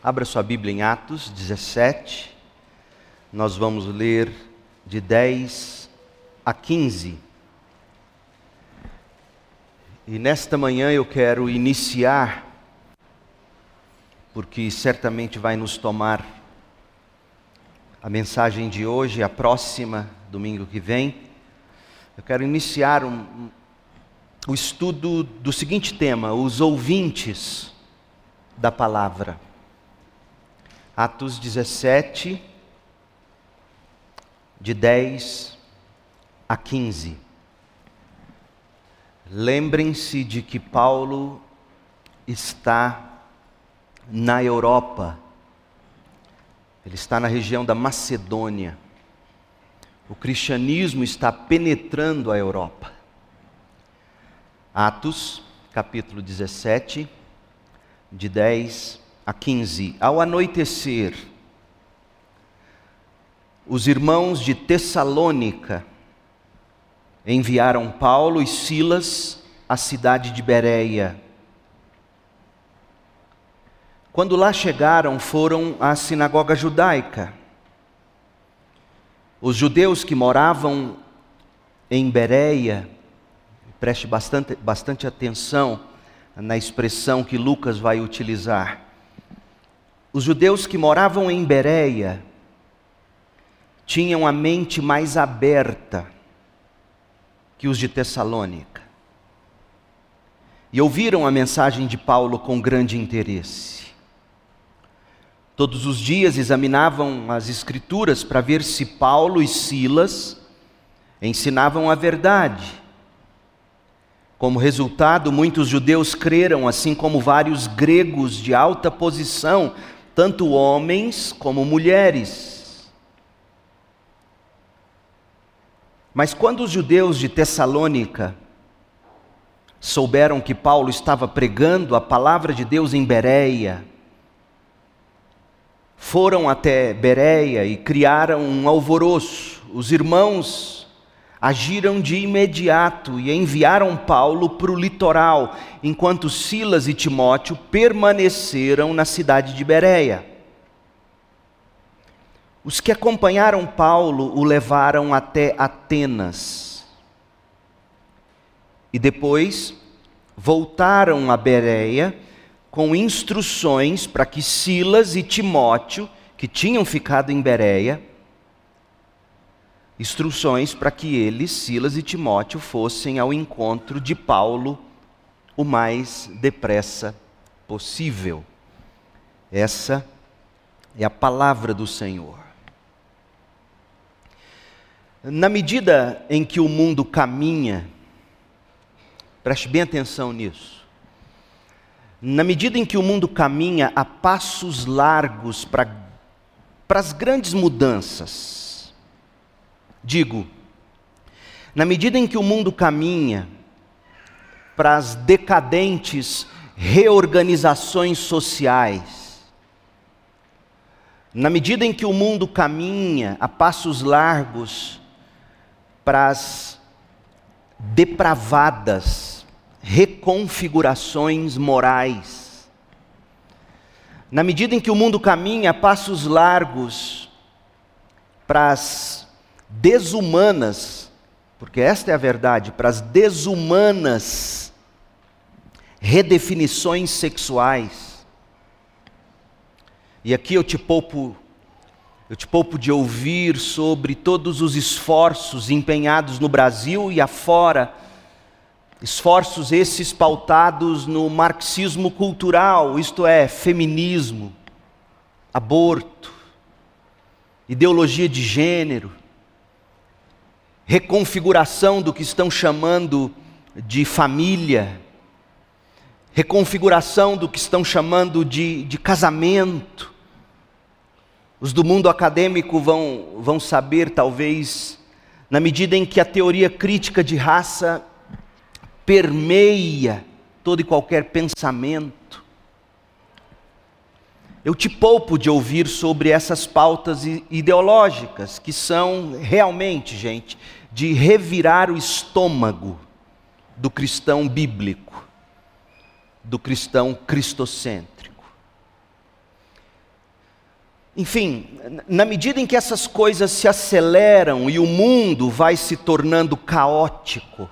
Abra sua Bíblia em Atos 17. Nós vamos ler de 10 a 15. E nesta manhã eu quero iniciar, porque certamente vai nos tomar a mensagem de hoje, a próxima, domingo que vem. Eu quero iniciar um, o estudo do seguinte tema: os ouvintes da palavra. Atos 17, de 10 a 15. Lembrem-se de que Paulo está na Europa, ele está na região da Macedônia. O cristianismo está penetrando a Europa. Atos, capítulo 17, de 10 a 15. Ao anoitecer, os irmãos de Tessalônica enviaram Paulo e Silas à cidade de Bereia. Quando lá chegaram, foram à sinagoga judaica. Os judeus que moravam em Bereia, preste bastante, bastante atenção na expressão que Lucas vai utilizar. Os judeus que moravam em Bereia tinham a mente mais aberta que os de Tessalônica. E ouviram a mensagem de Paulo com grande interesse. Todos os dias examinavam as Escrituras para ver se Paulo e Silas ensinavam a verdade. Como resultado, muitos judeus creram, assim como vários gregos de alta posição tanto homens como mulheres. Mas quando os judeus de Tessalônica souberam que Paulo estava pregando a palavra de Deus em Bereia, foram até Bereia e criaram um alvoroço. Os irmãos agiram de imediato e enviaram Paulo para o litoral, enquanto Silas e Timóteo permaneceram na cidade de Bereia. Os que acompanharam Paulo o levaram até Atenas. E depois voltaram a Bereia com instruções para que Silas e Timóteo, que tinham ficado em Bereia, instruções para que eles, Silas e Timóteo, fossem ao encontro de Paulo o mais depressa possível. Essa é a palavra do Senhor. Na medida em que o mundo caminha, preste bem atenção nisso. Na medida em que o mundo caminha a passos largos para, para as grandes mudanças, Digo, na medida em que o mundo caminha para as decadentes reorganizações sociais, na medida em que o mundo caminha a passos largos para as depravadas reconfigurações morais, na medida em que o mundo caminha a passos largos para as desumanas, porque esta é a verdade, para as desumanas redefinições sexuais. E aqui eu te poupo eu te poupo de ouvir sobre todos os esforços empenhados no Brasil e afora, esforços esses pautados no marxismo cultural, isto é, feminismo, aborto, ideologia de gênero, reconfiguração do que estão chamando de família, reconfiguração do que estão chamando de, de casamento. Os do mundo acadêmico vão, vão saber, talvez, na medida em que a teoria crítica de raça permeia todo e qualquer pensamento. Eu te poupo de ouvir sobre essas pautas ideológicas, que são realmente, gente, de revirar o estômago do cristão bíblico, do cristão cristocêntrico. Enfim, na medida em que essas coisas se aceleram e o mundo vai se tornando caótico,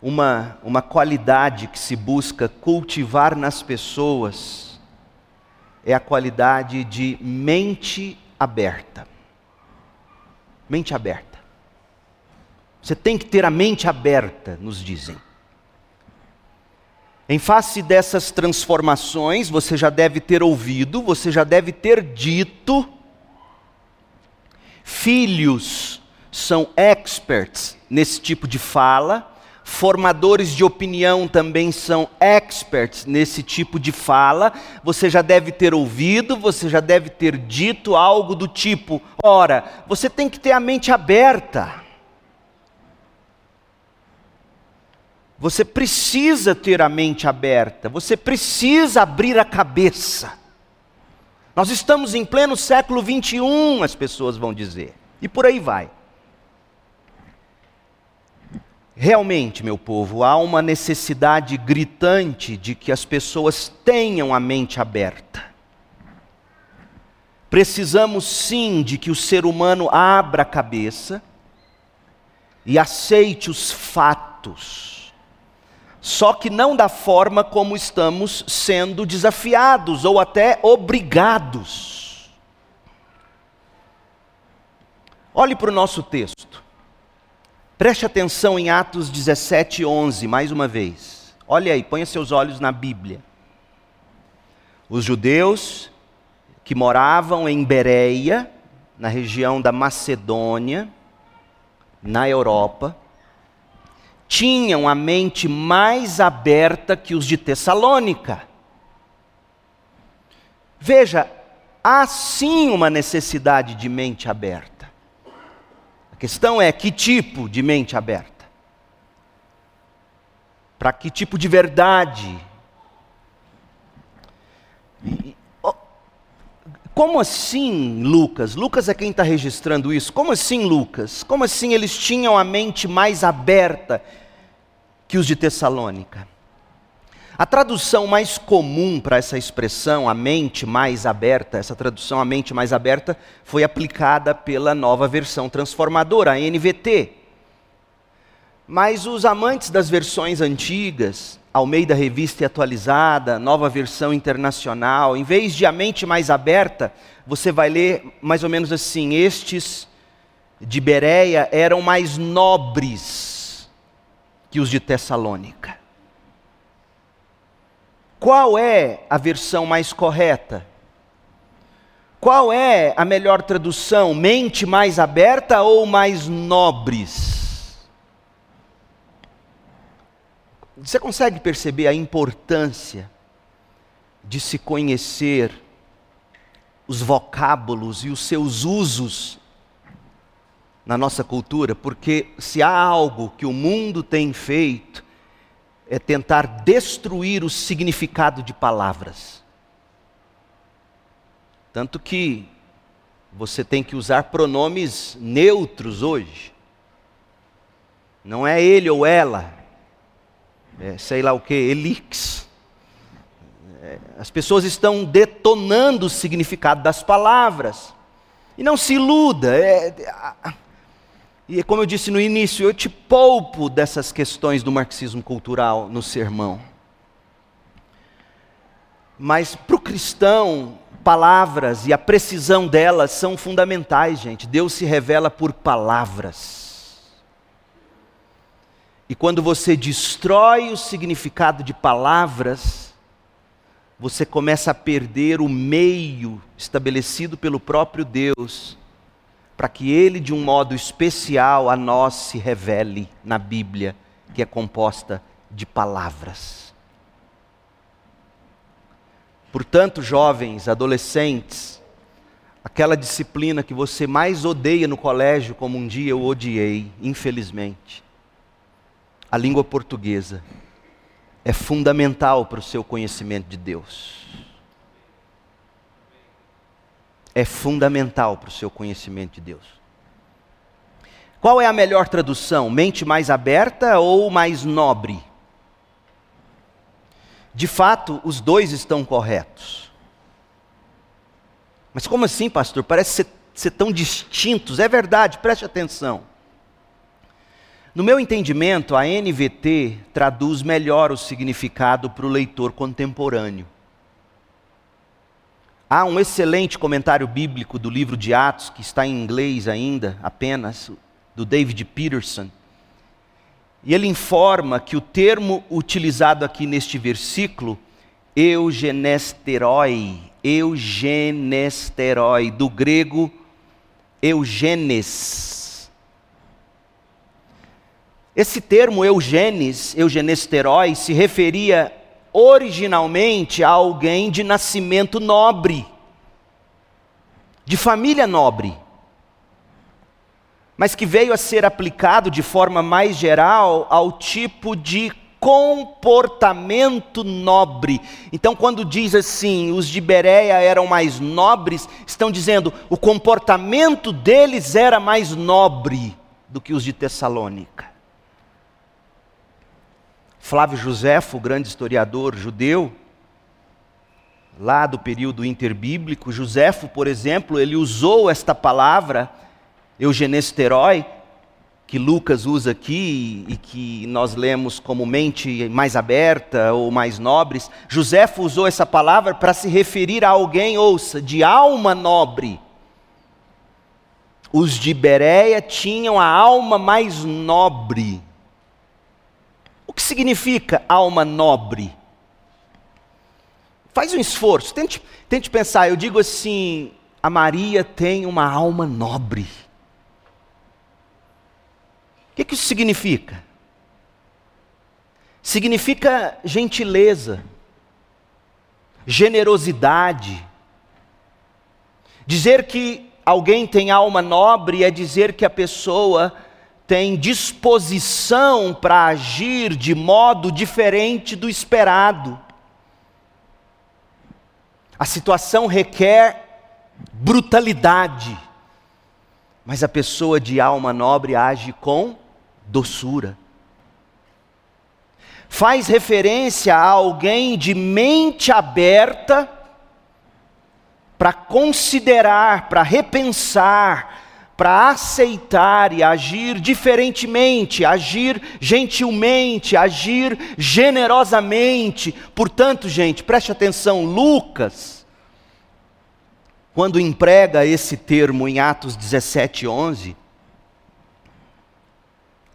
uma, uma qualidade que se busca cultivar nas pessoas é a qualidade de mente aberta. Mente aberta. Você tem que ter a mente aberta, nos dizem. Em face dessas transformações, você já deve ter ouvido, você já deve ter dito, filhos são experts nesse tipo de fala, Formadores de opinião também são experts nesse tipo de fala. Você já deve ter ouvido, você já deve ter dito algo do tipo: ora, você tem que ter a mente aberta. Você precisa ter a mente aberta, você precisa abrir a cabeça. Nós estamos em pleno século 21, as pessoas vão dizer, e por aí vai. Realmente, meu povo, há uma necessidade gritante de que as pessoas tenham a mente aberta. Precisamos sim de que o ser humano abra a cabeça e aceite os fatos. Só que não da forma como estamos sendo desafiados ou até obrigados. Olhe para o nosso texto. Preste atenção em Atos 17, 11, mais uma vez. Olha aí, ponha seus olhos na Bíblia. Os judeus que moravam em Bereia, na região da Macedônia, na Europa, tinham a mente mais aberta que os de Tessalônica. Veja, há sim uma necessidade de mente aberta questão é que tipo de mente aberta? Para que tipo de verdade? como assim, Lucas? Lucas é quem está registrando isso. Como assim, Lucas? Como assim eles tinham a mente mais aberta que os de Tessalônica? A tradução mais comum para essa expressão, a mente mais aberta, essa tradução, a mente mais aberta, foi aplicada pela nova versão transformadora, a NVT. Mas os amantes das versões antigas, Almeida Revista e Atualizada, nova versão internacional, em vez de a mente mais aberta, você vai ler mais ou menos assim: estes de Bereia eram mais nobres que os de Tessalônica. Qual é a versão mais correta? Qual é a melhor tradução? Mente mais aberta ou mais nobres? Você consegue perceber a importância de se conhecer os vocábulos e os seus usos na nossa cultura? Porque se há algo que o mundo tem feito, é tentar destruir o significado de palavras. Tanto que você tem que usar pronomes neutros hoje. Não é ele ou ela, é sei lá o que, elix. É, as pessoas estão detonando o significado das palavras. E não se iluda, é, e como eu disse no início, eu te poupo dessas questões do marxismo cultural no sermão. Mas para o cristão, palavras e a precisão delas são fundamentais, gente. Deus se revela por palavras. E quando você destrói o significado de palavras, você começa a perder o meio estabelecido pelo próprio Deus para que ele, de um modo especial, a nós se revele na Bíblia, que é composta de palavras. Portanto, jovens, adolescentes, aquela disciplina que você mais odeia no colégio, como um dia eu odiei, infelizmente, a língua portuguesa, é fundamental para o seu conhecimento de Deus é fundamental para o seu conhecimento de Deus. Qual é a melhor tradução? Mente mais aberta ou mais nobre? De fato, os dois estão corretos. Mas como assim, pastor? Parece ser, ser tão distintos. É verdade, preste atenção. No meu entendimento, a NVT traduz melhor o significado para o leitor contemporâneo. Há um excelente comentário bíblico do livro de Atos, que está em inglês ainda, apenas, do David Peterson. E ele informa que o termo utilizado aqui neste versículo, eugenesteroi, eugenesteroi, do grego eugenes. Esse termo eugenes, eugenesteroi, se referia originalmente a alguém de nascimento nobre, de família nobre, mas que veio a ser aplicado de forma mais geral ao tipo de comportamento nobre. Então, quando diz assim, os de Bereia eram mais nobres, estão dizendo o comportamento deles era mais nobre do que os de Tessalônica. Flávio Josefo, grande historiador judeu, lá do período interbíblico, Josefo, por exemplo, ele usou esta palavra, eugenesteroi, que Lucas usa aqui e que nós lemos como mente mais aberta ou mais nobres. Josefo usou essa palavra para se referir a alguém, ouça, de alma nobre. Os de Bereia tinham a alma mais nobre. O que significa alma nobre? Faz um esforço, tente, tente pensar. Eu digo assim: a Maria tem uma alma nobre. O que, que isso significa? Significa gentileza, generosidade. Dizer que alguém tem alma nobre é dizer que a pessoa tem disposição para agir de modo diferente do esperado. A situação requer brutalidade, mas a pessoa de alma nobre age com doçura. Faz referência a alguém de mente aberta para considerar, para repensar, para aceitar e agir diferentemente, agir gentilmente, agir generosamente. Portanto, gente, preste atenção, Lucas, quando emprega esse termo em Atos 17, 11,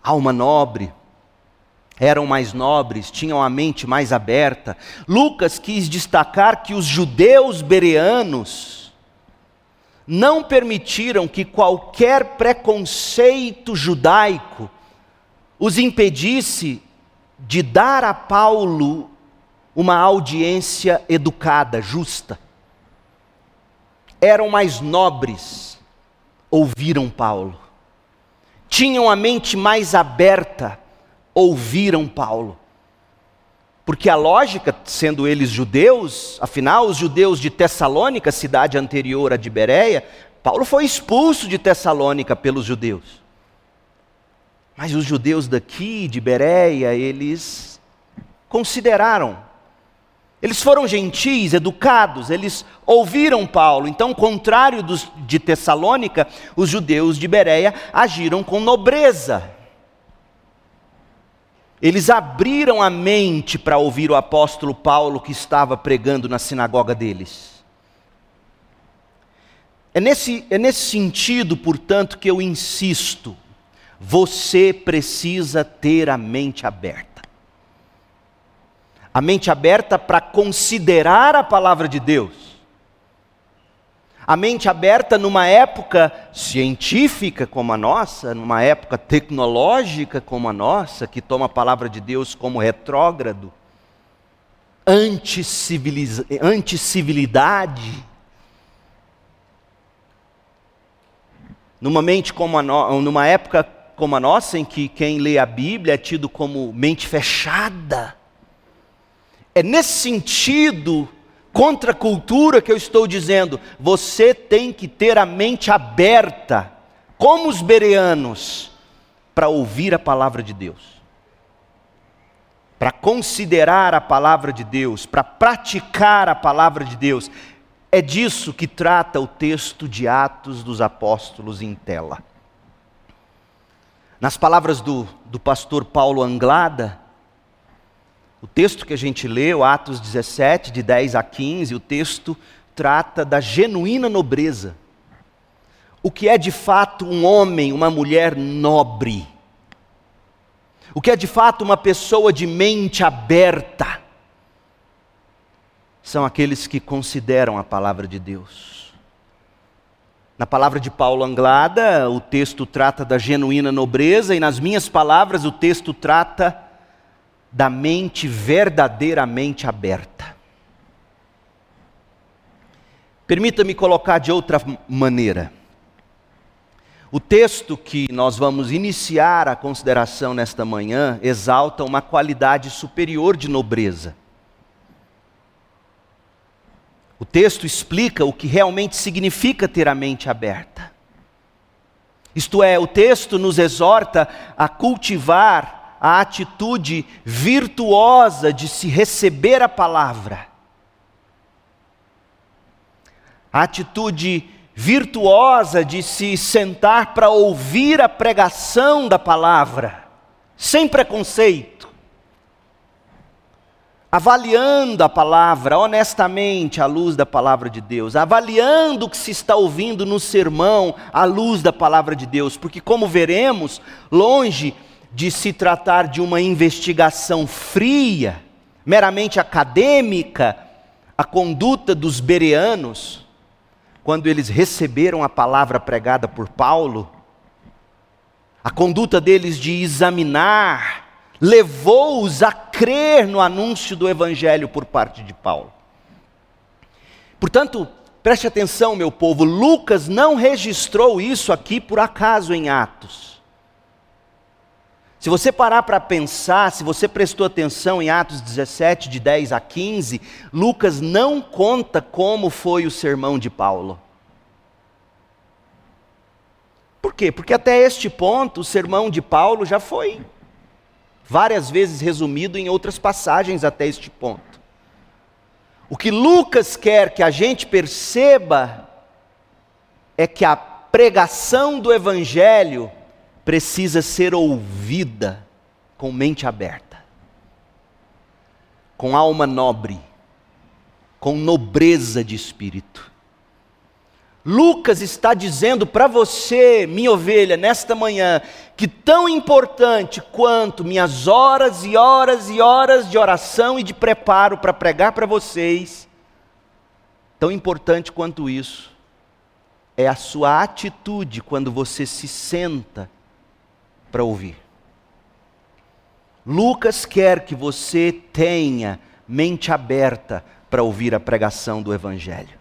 alma nobre, eram mais nobres, tinham a mente mais aberta. Lucas quis destacar que os judeus bereanos, não permitiram que qualquer preconceito judaico os impedisse de dar a Paulo uma audiência educada, justa. Eram mais nobres, ouviram Paulo. Tinham a mente mais aberta, ouviram Paulo. Porque a lógica, sendo eles judeus, afinal, os judeus de Tessalônica, cidade anterior a de Bereia, Paulo foi expulso de Tessalônica pelos judeus. Mas os judeus daqui, de Bereia, eles consideraram. Eles foram gentis, educados, eles ouviram Paulo. Então, contrário dos de Tessalônica, os judeus de Bereia agiram com nobreza. Eles abriram a mente para ouvir o apóstolo Paulo que estava pregando na sinagoga deles. É nesse, é nesse sentido, portanto, que eu insisto: você precisa ter a mente aberta. A mente aberta para considerar a palavra de Deus a mente aberta numa época científica como a nossa, numa época tecnológica como a nossa, que toma a palavra de Deus como retrógrado, anticivilidade. Numa mente como a no, numa época como a nossa, em que quem lê a Bíblia é tido como mente fechada. É nesse sentido contra a cultura que eu estou dizendo, você tem que ter a mente aberta, como os bereanos, para ouvir a palavra de Deus, para considerar a palavra de Deus, para praticar a palavra de Deus. É disso que trata o texto de Atos dos Apóstolos em tela. Nas palavras do, do pastor Paulo Anglada, o texto que a gente leu, Atos 17, de 10 a 15, o texto trata da genuína nobreza. O que é de fato um homem, uma mulher nobre. O que é de fato uma pessoa de mente aberta. São aqueles que consideram a palavra de Deus. Na palavra de Paulo Anglada, o texto trata da genuína nobreza, e nas minhas palavras, o texto trata da mente verdadeiramente aberta. Permita-me colocar de outra maneira. O texto que nós vamos iniciar a consideração nesta manhã exalta uma qualidade superior de nobreza. O texto explica o que realmente significa ter a mente aberta. Isto é, o texto nos exorta a cultivar a atitude virtuosa de se receber a palavra. A atitude virtuosa de se sentar para ouvir a pregação da palavra, sem preconceito, avaliando a palavra honestamente à luz da palavra de Deus, avaliando o que se está ouvindo no sermão à luz da palavra de Deus, porque, como veremos, longe de se tratar de uma investigação fria, meramente acadêmica, a conduta dos bereanos, quando eles receberam a palavra pregada por Paulo, a conduta deles de examinar levou-os a crer no anúncio do evangelho por parte de Paulo. Portanto, preste atenção, meu povo, Lucas não registrou isso aqui por acaso em Atos. Se você parar para pensar, se você prestou atenção em Atos 17, de 10 a 15, Lucas não conta como foi o sermão de Paulo. Por quê? Porque até este ponto o sermão de Paulo já foi várias vezes resumido em outras passagens até este ponto. O que Lucas quer que a gente perceba é que a pregação do Evangelho precisa ser ouvida com mente aberta, com alma nobre, com nobreza de espírito. Lucas está dizendo para você, minha ovelha, nesta manhã, que tão importante quanto minhas horas e horas e horas de oração e de preparo para pregar para vocês, tão importante quanto isso, é a sua atitude quando você se senta para ouvir. Lucas quer que você tenha mente aberta para ouvir a pregação do Evangelho.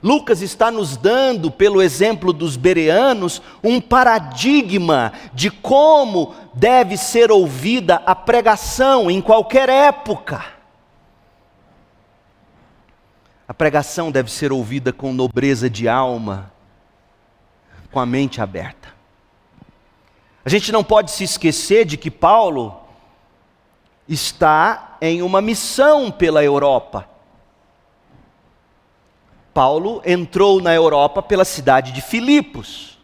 Lucas está nos dando, pelo exemplo dos bereanos, um paradigma de como deve ser ouvida a pregação em qualquer época. A pregação deve ser ouvida com nobreza de alma, com a mente aberta. A gente não pode se esquecer de que Paulo está em uma missão pela Europa. Paulo entrou na Europa pela cidade de Filipos.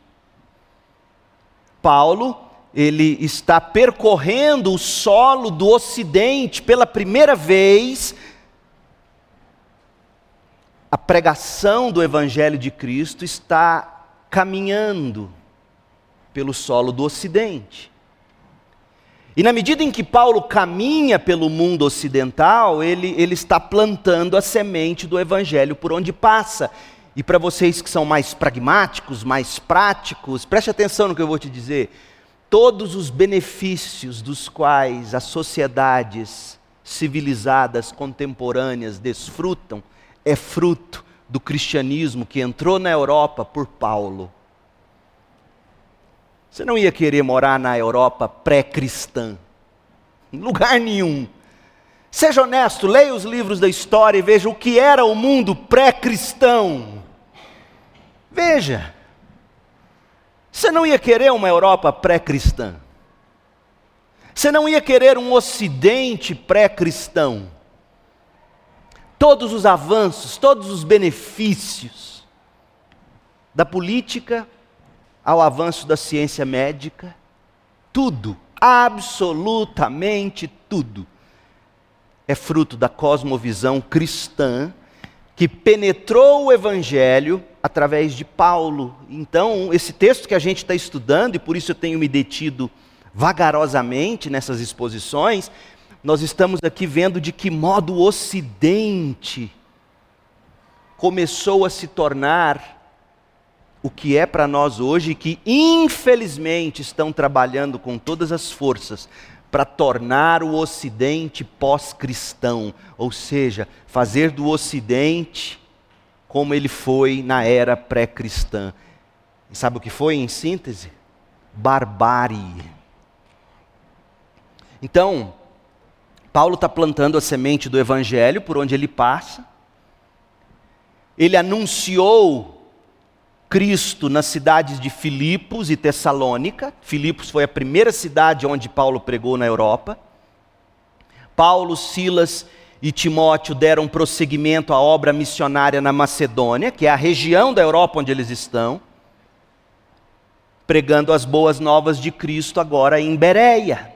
Paulo, ele está percorrendo o solo do ocidente pela primeira vez. A pregação do evangelho de Cristo está caminhando pelo solo do Ocidente. E na medida em que Paulo caminha pelo mundo ocidental, ele, ele está plantando a semente do Evangelho por onde passa. E para vocês que são mais pragmáticos, mais práticos, preste atenção no que eu vou te dizer. Todos os benefícios dos quais as sociedades civilizadas contemporâneas desfrutam é fruto do cristianismo que entrou na Europa por Paulo. Você não ia querer morar na Europa pré-cristã, em lugar nenhum. Seja honesto, leia os livros da história e veja o que era o mundo pré-cristão. Veja. Você não ia querer uma Europa pré-cristã. Você não ia querer um ocidente pré-cristão. todos os avanços, todos os benefícios da política ao avanço da ciência médica, tudo, absolutamente tudo, é fruto da cosmovisão cristã que penetrou o evangelho através de Paulo. Então, esse texto que a gente está estudando, e por isso eu tenho me detido vagarosamente nessas exposições, nós estamos aqui vendo de que modo o Ocidente começou a se tornar o que é para nós hoje, que infelizmente estão trabalhando com todas as forças para tornar o Ocidente pós-cristão, ou seja, fazer do Ocidente como ele foi na era pré-cristã. E sabe o que foi em síntese? Barbárie. Então, Paulo está plantando a semente do Evangelho por onde ele passa. Ele anunciou Cristo nas cidades de Filipos e Tessalônica. Filipos foi a primeira cidade onde Paulo pregou na Europa. Paulo, Silas e Timóteo deram prosseguimento à obra missionária na Macedônia, que é a região da Europa onde eles estão, pregando as boas novas de Cristo agora em Bereia.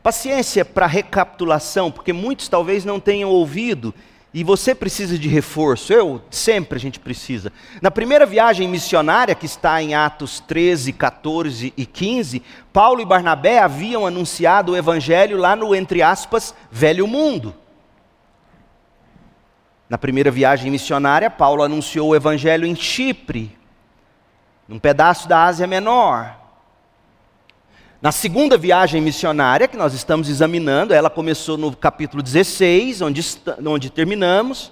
Paciência para recapitulação, porque muitos talvez não tenham ouvido e você precisa de reforço, eu sempre a gente precisa. Na primeira viagem missionária, que está em Atos 13, 14 e 15, Paulo e Barnabé haviam anunciado o evangelho lá no, entre aspas, velho mundo. Na primeira viagem missionária, Paulo anunciou o evangelho em Chipre, num pedaço da Ásia Menor. Na segunda viagem missionária que nós estamos examinando, ela começou no capítulo 16, onde, onde terminamos,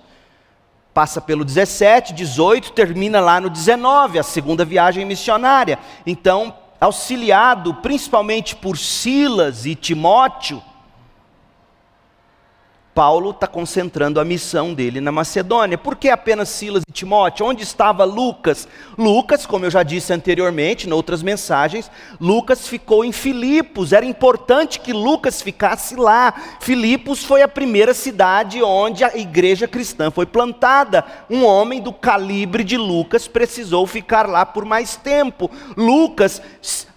passa pelo 17, 18, termina lá no 19, a segunda viagem missionária. Então, auxiliado principalmente por Silas e Timóteo, Paulo está concentrando a missão dele na Macedônia. Por que apenas Silas e Timóteo? Onde estava Lucas? Lucas, como eu já disse anteriormente, em outras mensagens, Lucas ficou em Filipos. Era importante que Lucas ficasse lá. Filipos foi a primeira cidade onde a igreja cristã foi plantada. Um homem do calibre de Lucas precisou ficar lá por mais tempo. Lucas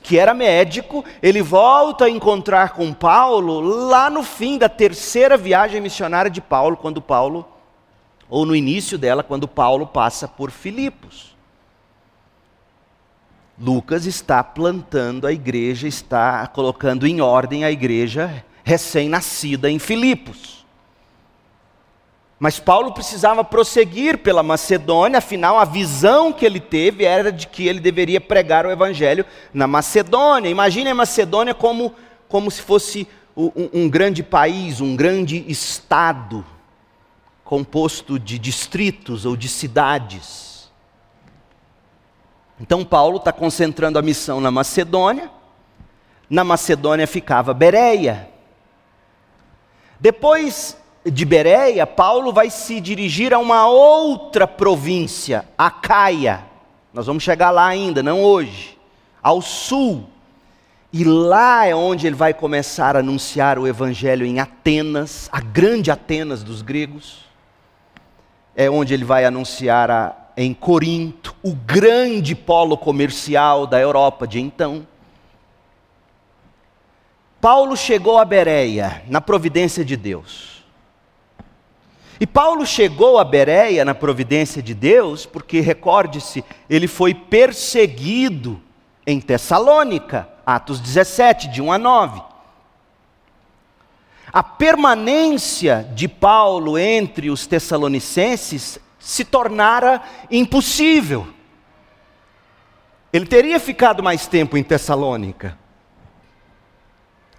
que era médico, ele volta a encontrar com Paulo lá no fim da terceira viagem missionária de Paulo, quando Paulo, ou no início dela, quando Paulo passa por Filipos. Lucas está plantando a igreja, está colocando em ordem a igreja recém-nascida em Filipos. Mas Paulo precisava prosseguir pela Macedônia, afinal, a visão que ele teve era de que ele deveria pregar o evangelho na Macedônia. Imagine a Macedônia como, como se fosse um, um grande país, um grande estado, composto de distritos ou de cidades. Então, Paulo está concentrando a missão na Macedônia. Na Macedônia ficava Bereia. Depois de Bereia, Paulo vai se dirigir a uma outra província, a Caia. Nós vamos chegar lá ainda, não hoje, ao sul. E lá é onde ele vai começar a anunciar o evangelho em Atenas, a grande Atenas dos gregos. É onde ele vai anunciar a, em Corinto, o grande polo comercial da Europa de então. Paulo chegou a Bereia, na providência de Deus. E Paulo chegou a Bereia na providência de Deus, porque recorde-se, ele foi perseguido em Tessalônica, Atos 17, de 1 a 9. A permanência de Paulo entre os tessalonicenses se tornara impossível. Ele teria ficado mais tempo em Tessalônica.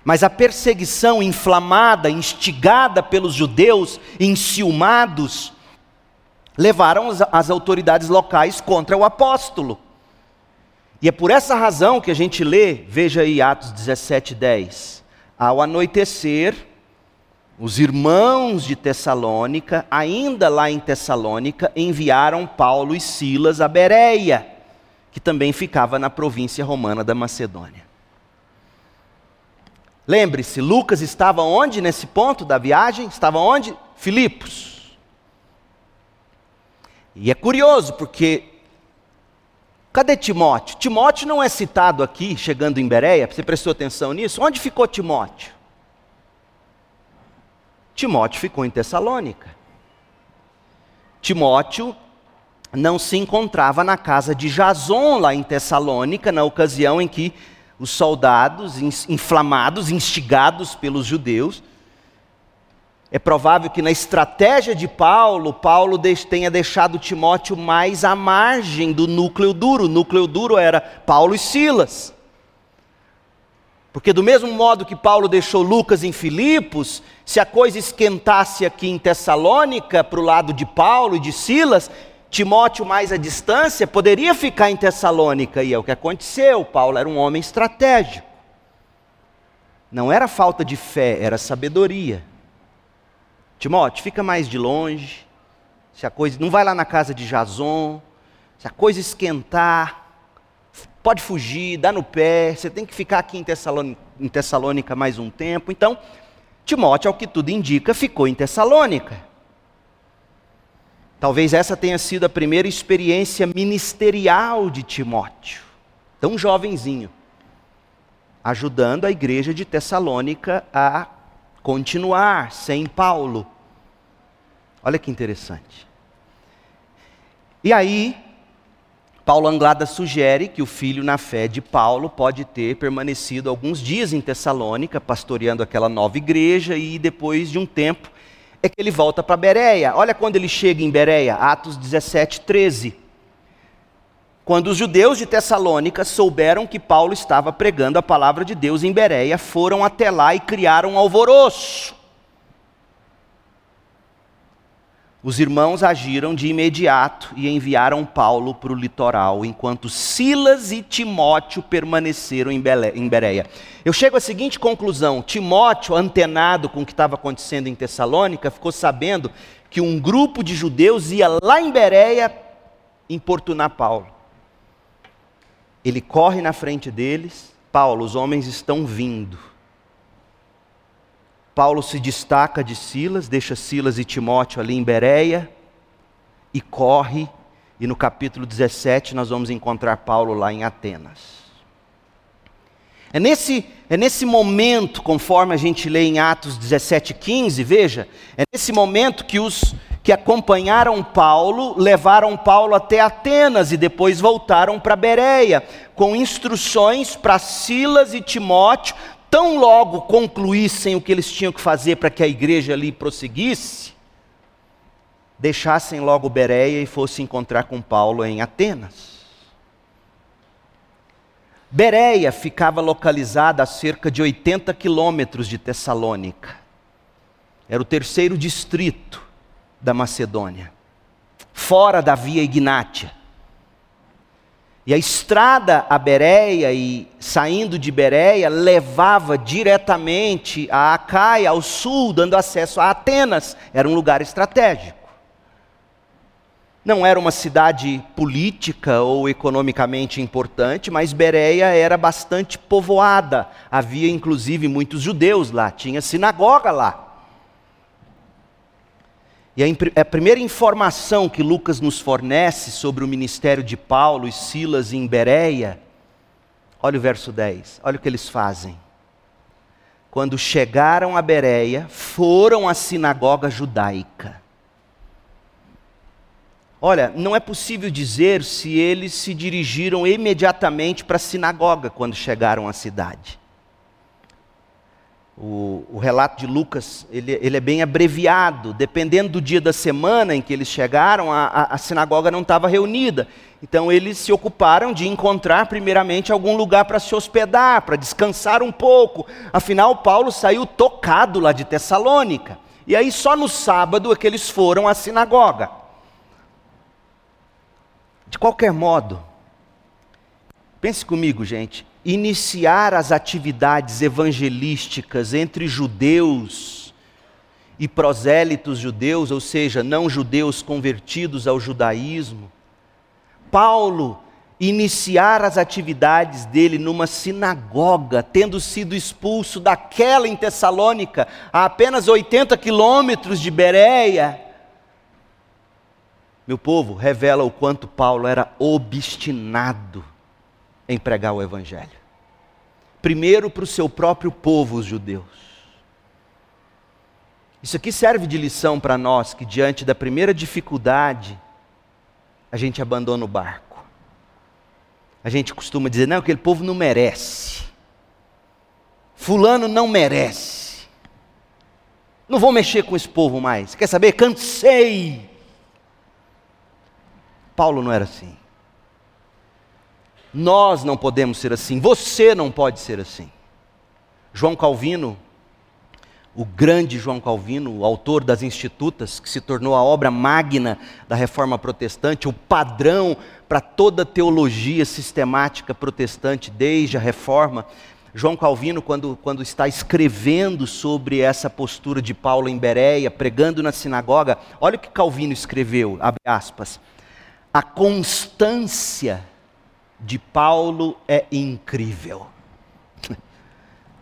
Mas a perseguição inflamada, instigada pelos judeus enciumados, levaram as autoridades locais contra o apóstolo. E é por essa razão que a gente lê, veja aí Atos 17, 10. Ao anoitecer, os irmãos de Tessalônica, ainda lá em Tessalônica, enviaram Paulo e Silas a Bereia, que também ficava na província romana da Macedônia. Lembre-se, Lucas estava onde nesse ponto da viagem? Estava onde? Filipos. E é curioso porque cadê Timóteo? Timóteo não é citado aqui, chegando em Bereia, você prestou atenção nisso? Onde ficou Timóteo? Timóteo ficou em Tessalônica. Timóteo não se encontrava na casa de Jason, lá em Tessalônica, na ocasião em que os soldados, inflamados, instigados pelos judeus, é provável que na estratégia de Paulo, Paulo tenha deixado Timóteo mais à margem do núcleo duro. O núcleo duro era Paulo e Silas. Porque, do mesmo modo que Paulo deixou Lucas em Filipos, se a coisa esquentasse aqui em Tessalônica, para o lado de Paulo e de Silas, Timóteo mais à distância poderia ficar em Tessalônica, e é o que aconteceu. Paulo era um homem estratégico. Não era falta de fé, era sabedoria. Timóteo, fica mais de longe. Se a coisa não vai lá na casa de Jason, se a coisa esquentar, pode fugir, dá no pé, você tem que ficar aqui em Tessalônica, em Tessalônica mais um tempo. Então, Timóteo, ao que tudo indica, ficou em Tessalônica. Talvez essa tenha sido a primeira experiência ministerial de Timóteo, tão jovenzinho, ajudando a igreja de Tessalônica a continuar sem Paulo. Olha que interessante. E aí, Paulo Anglada sugere que o filho na fé de Paulo pode ter permanecido alguns dias em Tessalônica, pastoreando aquela nova igreja, e depois de um tempo é que ele volta para Bereia. Olha quando ele chega em Bereia, Atos 17, 13. Quando os judeus de Tessalônica souberam que Paulo estava pregando a palavra de Deus em Bereia, foram até lá e criaram um alvoroço. Os irmãos agiram de imediato e enviaram Paulo para o litoral, enquanto Silas e Timóteo permaneceram em Bereia. Eu chego à seguinte conclusão: Timóteo, antenado com o que estava acontecendo em Tessalônica, ficou sabendo que um grupo de judeus ia lá em Bereia importunar Paulo. Ele corre na frente deles: Paulo, os homens estão vindo. Paulo se destaca de Silas, deixa Silas e Timóteo ali em Bereia e corre, e no capítulo 17 nós vamos encontrar Paulo lá em Atenas. É nesse, é nesse momento, conforme a gente lê em Atos 17, 15, veja, é nesse momento que os que acompanharam Paulo levaram Paulo até Atenas e depois voltaram para Bereia, com instruções para Silas e Timóteo tão logo concluíssem o que eles tinham que fazer para que a igreja ali prosseguisse, deixassem logo Bereia e fossem encontrar com Paulo em Atenas. Bereia ficava localizada a cerca de 80 quilômetros de Tessalônica. Era o terceiro distrito da Macedônia, fora da via Ignátia. E a estrada a Bereia e saindo de Bereia levava diretamente a Acaia, ao sul, dando acesso a Atenas. Era um lugar estratégico. Não era uma cidade política ou economicamente importante, mas Bereia era bastante povoada. Havia inclusive muitos judeus lá, tinha sinagoga lá. E a, primeira informação que Lucas nos fornece sobre o ministério de Paulo e Silas em Bereia, olha o verso 10, olha o que eles fazem. Quando chegaram a Bereia, foram à sinagoga judaica. Olha, não é possível dizer se eles se dirigiram imediatamente para a sinagoga quando chegaram à cidade. O, o, relato de Lucas ele, ele, é bem abreviado, dependendo do dia da semana em que eles chegaram, a, a, a sinagoga não estava reunida. Então eles se ocuparam de encontrar primeiramente algum lugar para se hospedar, para descansar um pouco. Afinal, Paulo saiu tocado lá de Tessalônica. E aí só no sábado é que eles foram à sinagoga. De qualquer modo, pense comigo, gente iniciar as atividades evangelísticas entre judeus e prosélitos judeus, ou seja, não judeus convertidos ao judaísmo. Paulo iniciar as atividades dele numa sinagoga, tendo sido expulso daquela em Tessalônica, a apenas 80 quilômetros de Bereia. Meu povo, revela o quanto Paulo era obstinado em pregar o Evangelho. Primeiro para o seu próprio povo, os judeus. Isso aqui serve de lição para nós que, diante da primeira dificuldade, a gente abandona o barco. A gente costuma dizer: não, aquele povo não merece. Fulano não merece. Não vou mexer com esse povo mais. Quer saber? Cansei. Paulo não era assim. Nós não podemos ser assim. Você não pode ser assim. João Calvino o grande João Calvino, o autor das Institutas, que se tornou a obra magna da reforma protestante, o padrão para toda a teologia sistemática protestante desde a reforma. João Calvino, quando, quando está escrevendo sobre essa postura de Paulo em Bereia, pregando na sinagoga, olha o que Calvino escreveu, abre aspas. A constância de Paulo é incrível.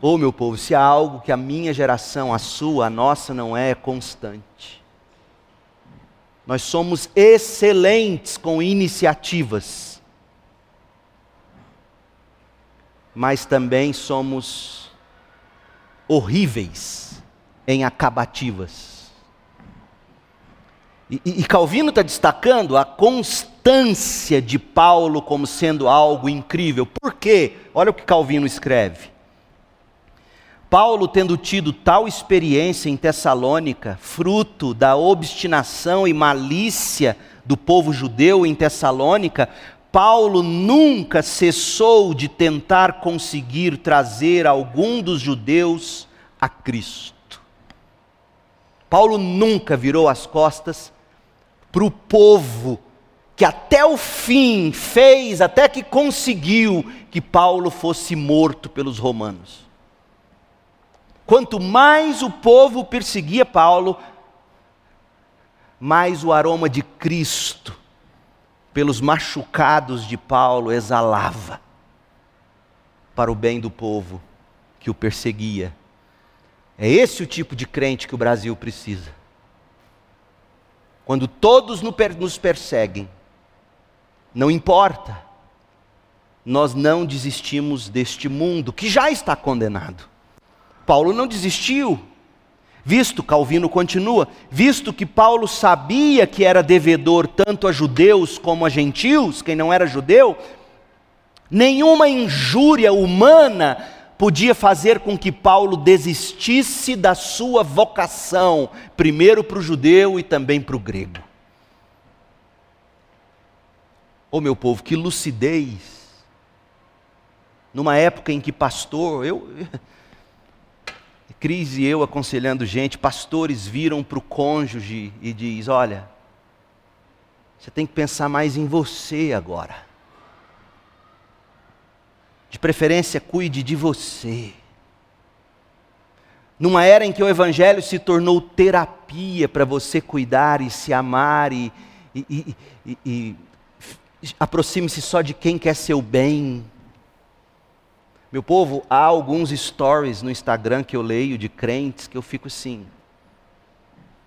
Oh, meu povo, se há algo que a minha geração, a sua, a nossa não é, é constante. Nós somos excelentes com iniciativas, mas também somos horríveis em acabativas. E, e Calvino está destacando a constância de Paulo como sendo algo incrível. Por quê? Olha o que Calvino escreve. Paulo, tendo tido tal experiência em Tessalônica, fruto da obstinação e malícia do povo judeu em Tessalônica, Paulo nunca cessou de tentar conseguir trazer algum dos judeus a Cristo. Paulo nunca virou as costas para o povo que até o fim fez, até que conseguiu que Paulo fosse morto pelos romanos. Quanto mais o povo perseguia Paulo, mais o aroma de Cristo pelos machucados de Paulo exalava para o bem do povo que o perseguia. É esse o tipo de crente que o Brasil precisa. Quando todos nos perseguem, não importa, nós não desistimos deste mundo que já está condenado. Paulo não desistiu. Visto, Calvino continua, visto que Paulo sabia que era devedor tanto a judeus como a gentios, quem não era judeu, nenhuma injúria humana podia fazer com que Paulo desistisse da sua vocação, primeiro para o judeu e também para o grego. Oh, meu povo, que lucidez! Numa época em que pastor, eu Cris e eu aconselhando gente, pastores viram para o cônjuge e diz: olha, você tem que pensar mais em você agora. De preferência, cuide de você. Numa era em que o Evangelho se tornou terapia para você cuidar e se amar e, e, e, e aproxime-se só de quem quer seu bem. Meu povo, há alguns stories no Instagram que eu leio de crentes que eu fico assim.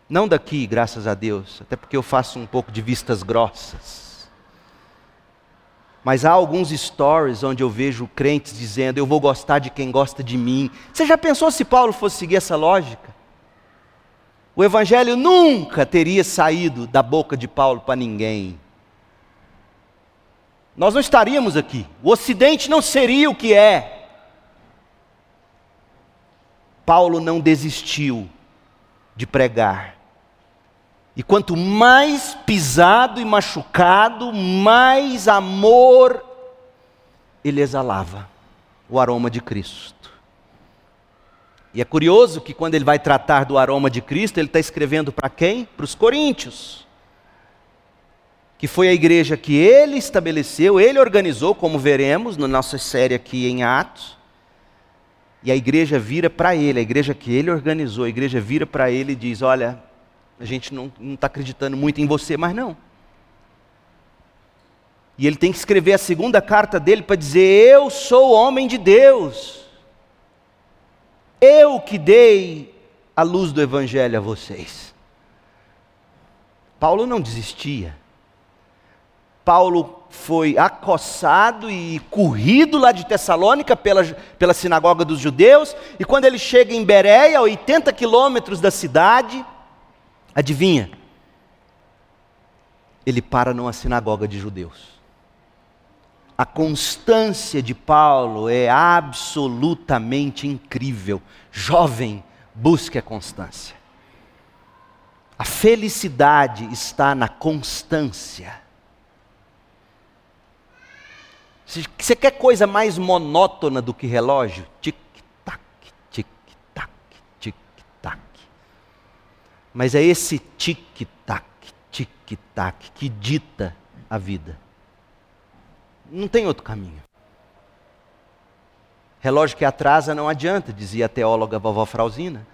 Não daqui, graças a Deus, até porque eu faço um pouco de vistas grossas. Mas há alguns stories onde eu vejo crentes dizendo: Eu vou gostar de quem gosta de mim. Você já pensou se Paulo fosse seguir essa lógica? O evangelho nunca teria saído da boca de Paulo para ninguém. Nós não estaríamos aqui. O ocidente não seria o que é. Paulo não desistiu de pregar. E quanto mais pisado e machucado, mais amor ele exalava o aroma de Cristo. E é curioso que quando ele vai tratar do aroma de Cristo, ele está escrevendo para quem? Para os coríntios. Que foi a igreja que ele estabeleceu, ele organizou, como veremos na nossa série aqui em Atos. E a igreja vira para ele, a igreja que ele organizou, a igreja vira para ele e diz: Olha, a gente não está acreditando muito em você, mas não. E ele tem que escrever a segunda carta dele para dizer: Eu sou homem de Deus. Eu que dei a luz do Evangelho a vocês. Paulo não desistia. Paulo foi acossado e corrido lá de Tessalônica pela, pela sinagoga dos judeus, e quando ele chega em Bereia, a 80 quilômetros da cidade, adivinha? Ele para numa sinagoga de judeus. A constância de Paulo é absolutamente incrível. Jovem, busque a constância. A felicidade está na constância. Você quer coisa mais monótona do que relógio? Tic-tac, tic-tac, tic-tac. Mas é esse tic-tac, tic-tac que dita a vida. Não tem outro caminho. Relógio que atrasa não adianta, dizia a teóloga vovó Frauzina.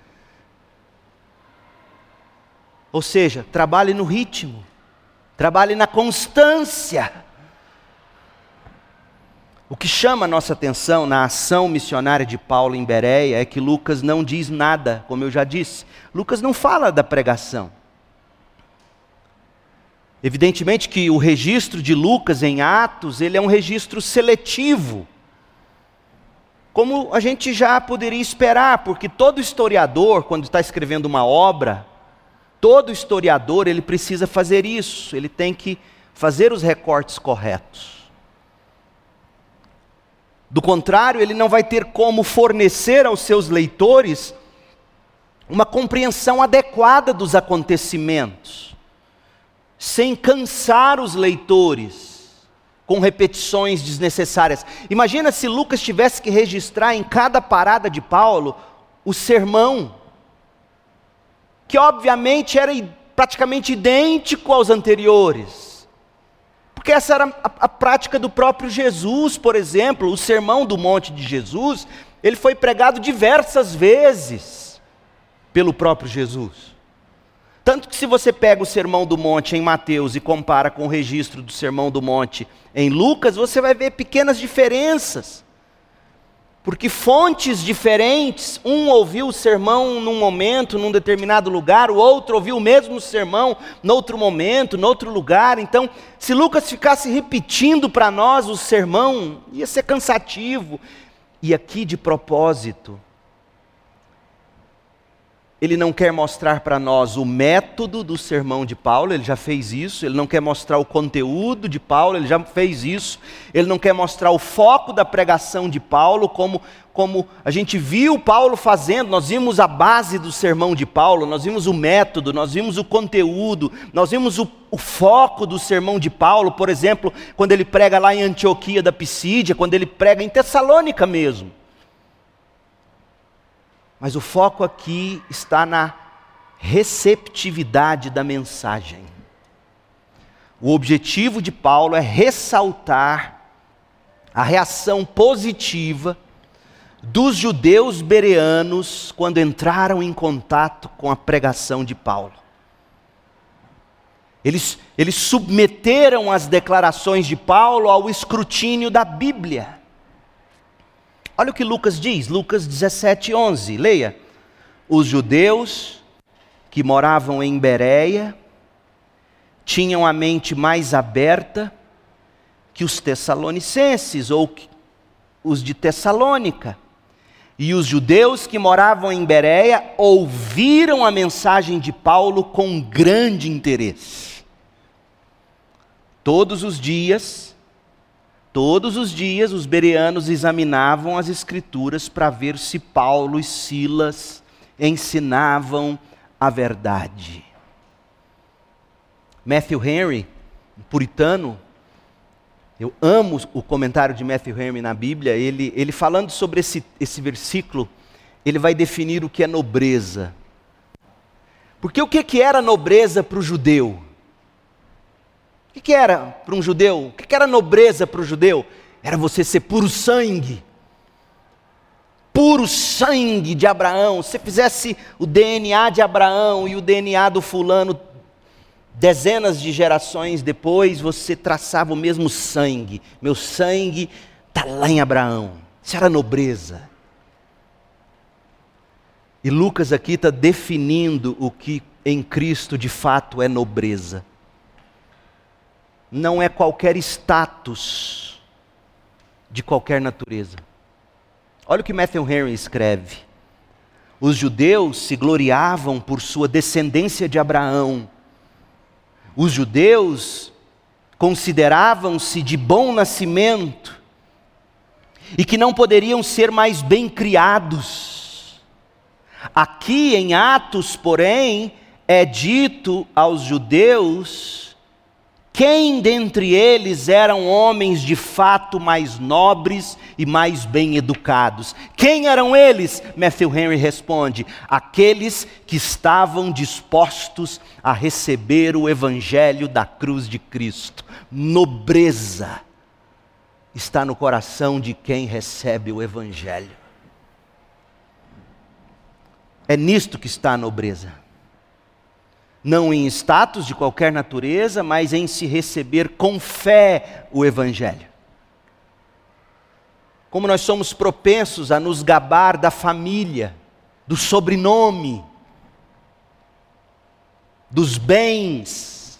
Ou seja, trabalhe no ritmo, trabalhe na constância. O que chama a nossa atenção na ação missionária de Paulo em Bereia é que Lucas não diz nada, como eu já disse. Lucas não fala da pregação. Evidentemente que o registro de Lucas em Atos, ele é um registro seletivo. Como a gente já poderia esperar, porque todo historiador, quando está escrevendo uma obra, todo historiador, ele precisa fazer isso, ele tem que fazer os recortes corretos. Do contrário, ele não vai ter como fornecer aos seus leitores uma compreensão adequada dos acontecimentos sem cansar os leitores com repetições desnecessárias. Imagina se Lucas tivesse que registrar em cada parada de Paulo o sermão, que obviamente era praticamente idêntico aos anteriores. Porque essa era a, a prática do próprio Jesus, por exemplo, o sermão do monte de Jesus, ele foi pregado diversas vezes pelo próprio Jesus. Tanto que, se você pega o Sermão do Monte em Mateus e compara com o registro do Sermão do Monte em Lucas, você vai ver pequenas diferenças. Porque fontes diferentes, um ouviu o sermão num momento, num determinado lugar, o outro ouviu o mesmo sermão noutro momento, noutro lugar. Então, se Lucas ficasse repetindo para nós o sermão, ia ser cansativo. E aqui, de propósito, ele não quer mostrar para nós o método do sermão de Paulo, ele já fez isso. Ele não quer mostrar o conteúdo de Paulo, ele já fez isso. Ele não quer mostrar o foco da pregação de Paulo, como, como a gente viu Paulo fazendo. Nós vimos a base do sermão de Paulo, nós vimos o método, nós vimos o conteúdo, nós vimos o, o foco do sermão de Paulo, por exemplo, quando ele prega lá em Antioquia da Pisídia, quando ele prega em Tessalônica mesmo. Mas o foco aqui está na receptividade da mensagem. O objetivo de Paulo é ressaltar a reação positiva dos judeus bereanos quando entraram em contato com a pregação de Paulo. Eles, eles submeteram as declarações de Paulo ao escrutínio da Bíblia. Olha o que Lucas diz, Lucas 17, 11, leia. Os judeus que moravam em Bereia tinham a mente mais aberta que os tessalonicenses ou os de Tessalônica. E os judeus que moravam em Bereia ouviram a mensagem de Paulo com grande interesse. Todos os dias, Todos os dias os bereanos examinavam as escrituras para ver se Paulo e Silas ensinavam a verdade. Matthew Henry, um puritano, eu amo o comentário de Matthew Henry na Bíblia, ele, ele falando sobre esse, esse versículo, ele vai definir o que é nobreza. Porque o que, que era nobreza para o judeu? O que, era para um judeu? O que, era nobreza para o judeu? Era você ser puro sangue. Puro sangue de Abraão. Se fizesse o DNA de Abraão e o DNA do fulano Dezenas de gerações depois, você traçava o mesmo sangue. Meu sangue está lá em Abraão. Isso era nobreza. E Lucas aqui está definindo o que em Cristo de fato é nobreza. Não é qualquer status de qualquer natureza. Olha o que Matthew Henry escreve. Os judeus se gloriavam por sua descendência de Abraão. Os judeus consideravam-se de bom nascimento e que não poderiam ser mais bem criados. Aqui em Atos, porém, é dito aos judeus quem dentre eles eram homens de fato mais nobres e mais bem educados? Quem eram eles? Matthew Henry responde: aqueles que estavam dispostos a receber o evangelho da cruz de Cristo. Nobreza está no coração de quem recebe o evangelho. É nisto que está a nobreza não em status de qualquer natureza, mas em se receber com fé o Evangelho. Como nós somos propensos a nos gabar da família, do sobrenome, dos bens,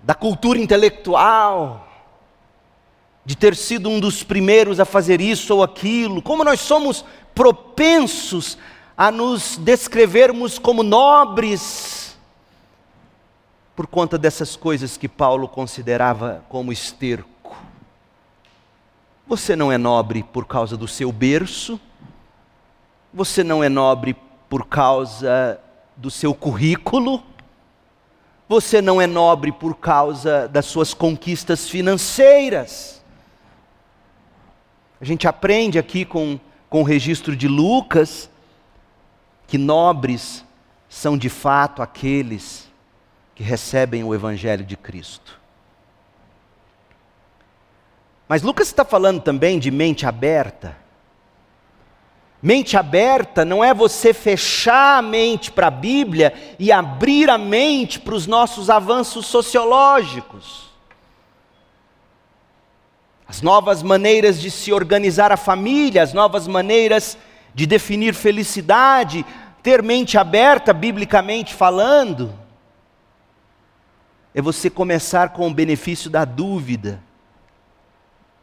da cultura intelectual, de ter sido um dos primeiros a fazer isso ou aquilo, como nós somos propensos a nos descrevermos como nobres, por conta dessas coisas que Paulo considerava como esterco. Você não é nobre por causa do seu berço, você não é nobre por causa do seu currículo, você não é nobre por causa das suas conquistas financeiras. A gente aprende aqui com, com o registro de Lucas que nobres são de fato aqueles que recebem o Evangelho de Cristo. Mas Lucas está falando também de mente aberta. Mente aberta não é você fechar a mente para a Bíblia e abrir a mente para os nossos avanços sociológicos. As novas maneiras de se organizar a família, as novas maneiras de definir felicidade, ter mente aberta, biblicamente falando é você começar com o benefício da dúvida.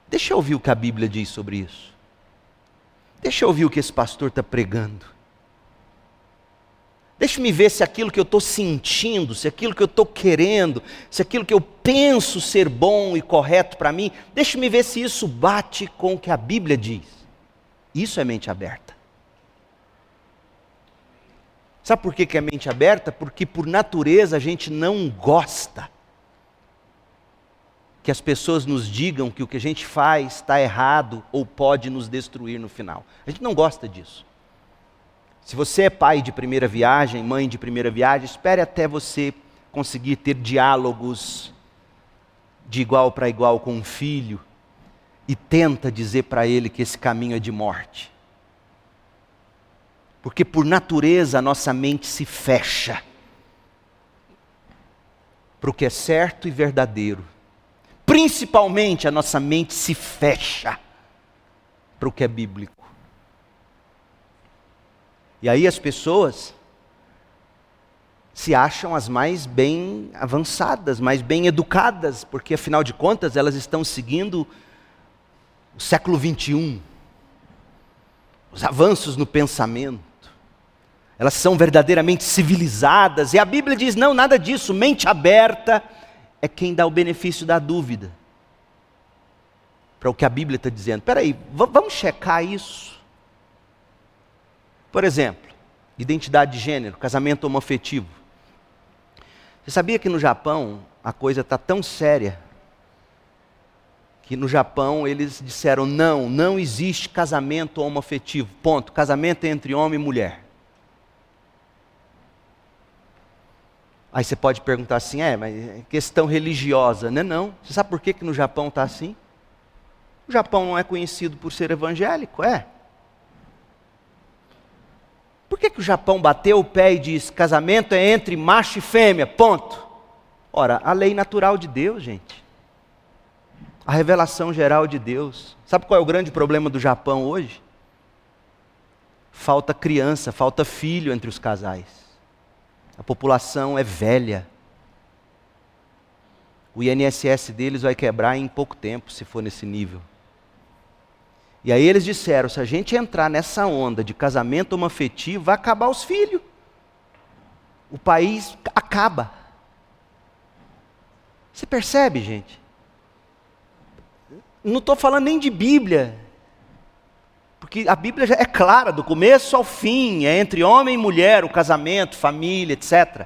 Deixa eu ouvir o que a Bíblia diz sobre isso. Deixa eu ouvir o que esse pastor está pregando. Deixa-me ver se aquilo que eu estou sentindo, se aquilo que eu estou querendo, se aquilo que eu penso ser bom e correto para mim, deixa-me ver se isso bate com o que a Bíblia diz. Isso é mente aberta. Sabe por que, que é mente aberta? Porque por natureza a gente não gosta que as pessoas nos digam que o que a gente faz está errado ou pode nos destruir no final. A gente não gosta disso. Se você é pai de primeira viagem, mãe de primeira viagem, espere até você conseguir ter diálogos de igual para igual com um filho e tenta dizer para ele que esse caminho é de morte. Porque por natureza a nossa mente se fecha para o que é certo e verdadeiro. Principalmente a nossa mente se fecha para o que é bíblico. E aí as pessoas se acham as mais bem avançadas, mais bem educadas, porque afinal de contas elas estão seguindo o século 21, os avanços no pensamento elas são verdadeiramente civilizadas, e a Bíblia diz: não, nada disso, mente aberta é quem dá o benefício da dúvida. Para o que a Bíblia está dizendo. Espera aí, vamos checar isso. Por exemplo, identidade de gênero, casamento homoafetivo. Você sabia que no Japão a coisa está tão séria que no Japão eles disseram não, não existe casamento homoafetivo. Ponto. Casamento é entre homem e mulher. Aí você pode perguntar assim, é, mas é questão religiosa. Não é não. Você sabe por que, que no Japão está assim? O Japão não é conhecido por ser evangélico, é. Por que, que o Japão bateu o pé e disse casamento é entre macho e fêmea, ponto? Ora, a lei natural de Deus, gente. A revelação geral de Deus. Sabe qual é o grande problema do Japão hoje? Falta criança, falta filho entre os casais. A população é velha. O INSS deles vai quebrar em pouco tempo, se for nesse nível. E aí eles disseram: se a gente entrar nessa onda de casamento homoafetivo, vai acabar os filhos. O país acaba. Você percebe, gente? Não estou falando nem de Bíblia, porque a Bíblia já é clara, do começo ao fim, é entre homem e mulher, o casamento, família, etc.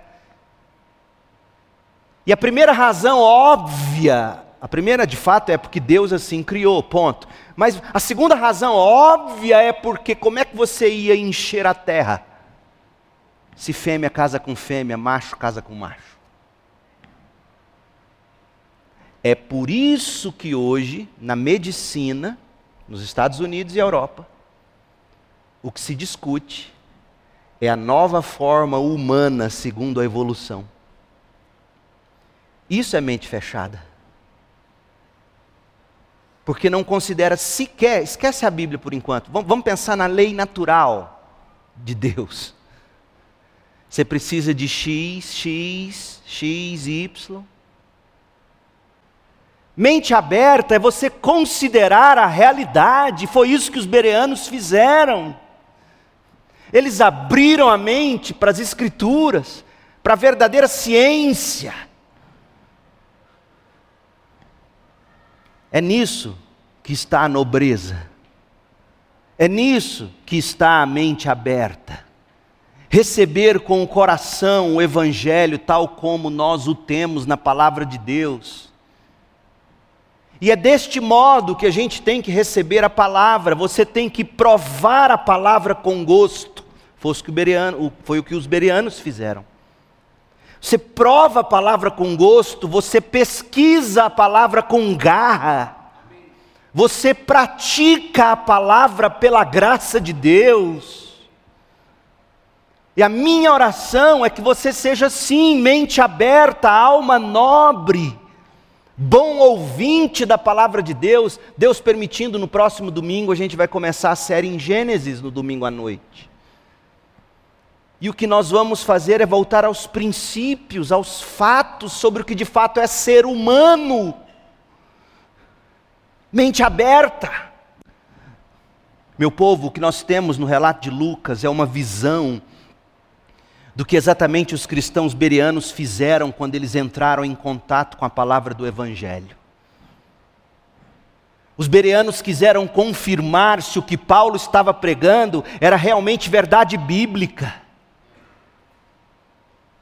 E a primeira razão óbvia a primeira, de fato, é porque Deus assim criou, ponto. Mas a segunda razão óbvia é porque como é que você ia encher a terra? Se fêmea casa com fêmea, macho casa com macho. É por isso que hoje, na medicina, nos Estados Unidos e Europa, o que se discute é a nova forma humana segundo a evolução. Isso é mente fechada porque não considera sequer, esquece a Bíblia por enquanto, vamos pensar na lei natural de Deus. Você precisa de X, X, X, Y. Mente aberta é você considerar a realidade, foi isso que os bereanos fizeram. Eles abriram a mente para as Escrituras, para a verdadeira ciência. É nisso que está a nobreza. É nisso que está a mente aberta. Receber com o coração o Evangelho tal como nós o temos na palavra de Deus. E é deste modo que a gente tem que receber a palavra, você tem que provar a palavra com gosto. Foi o que os bereanos fizeram. Você prova a palavra com gosto, você pesquisa a palavra com garra, você pratica a palavra pela graça de Deus. E a minha oração é que você seja sim, mente aberta, alma nobre, bom ouvinte da palavra de Deus. Deus permitindo, no próximo domingo a gente vai começar a série em Gênesis no domingo à noite. E o que nós vamos fazer é voltar aos princípios, aos fatos sobre o que de fato é ser humano. Mente aberta. Meu povo, o que nós temos no relato de Lucas é uma visão do que exatamente os cristãos berianos fizeram quando eles entraram em contato com a palavra do Evangelho. Os bereanos quiseram confirmar se o que Paulo estava pregando era realmente verdade bíblica.